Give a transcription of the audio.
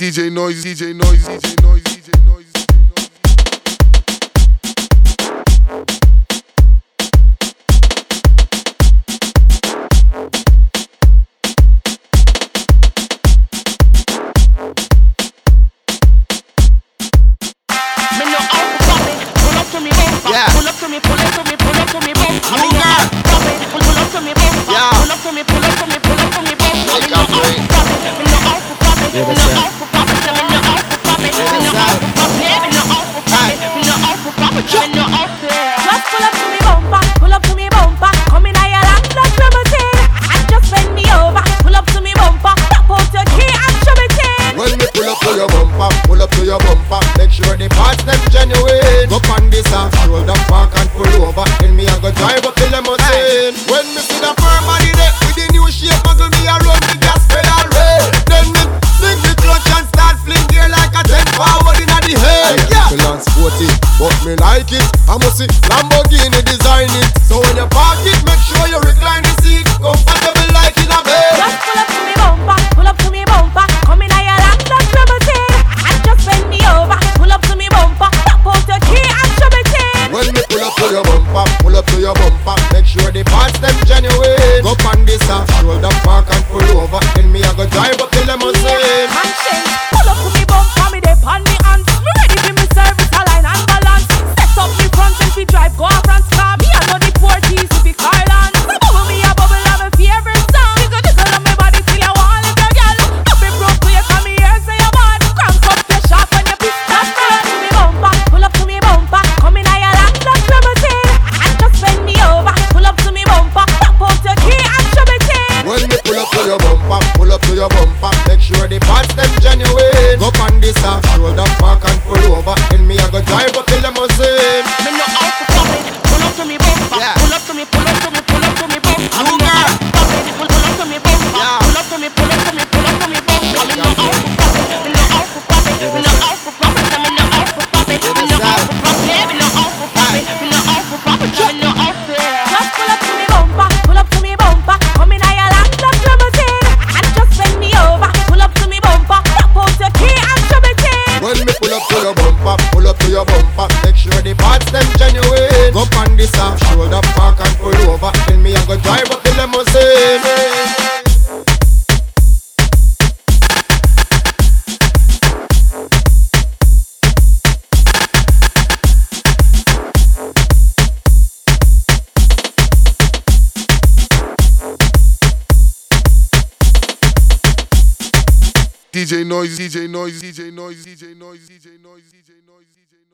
DJ Noise, DJ Noise, DJ Noise, DJ Noise. Yeah. Pull up to me, pull up to me. your bumper. Make sure the parts them genuine. Go on this ass, roll the park and pull over. Then me I go drive up the limousine When me see the firm body there With the new shape muggle me a run the gas pedal rail. Then me sling the clutch and start fling gear Like a 10 power in the hay Yeah, yeah. Me lance 40, but me like it. I must see Lambo. Pull your bumper, pull up to your bumper. Make sure the parts them genuine. Go on this uh, shoulder park and pull Pull up to your bumper, pull up to your bumper. Make sure the parts them genuine. Go on this, uh, shoulder back, road up, park and pull over. Tell me I go drive up the limousine. DJ Noise, DJ Noise, DJ Noise, DJ Noise, DJ Noise, DJ Noise, DJ Noise.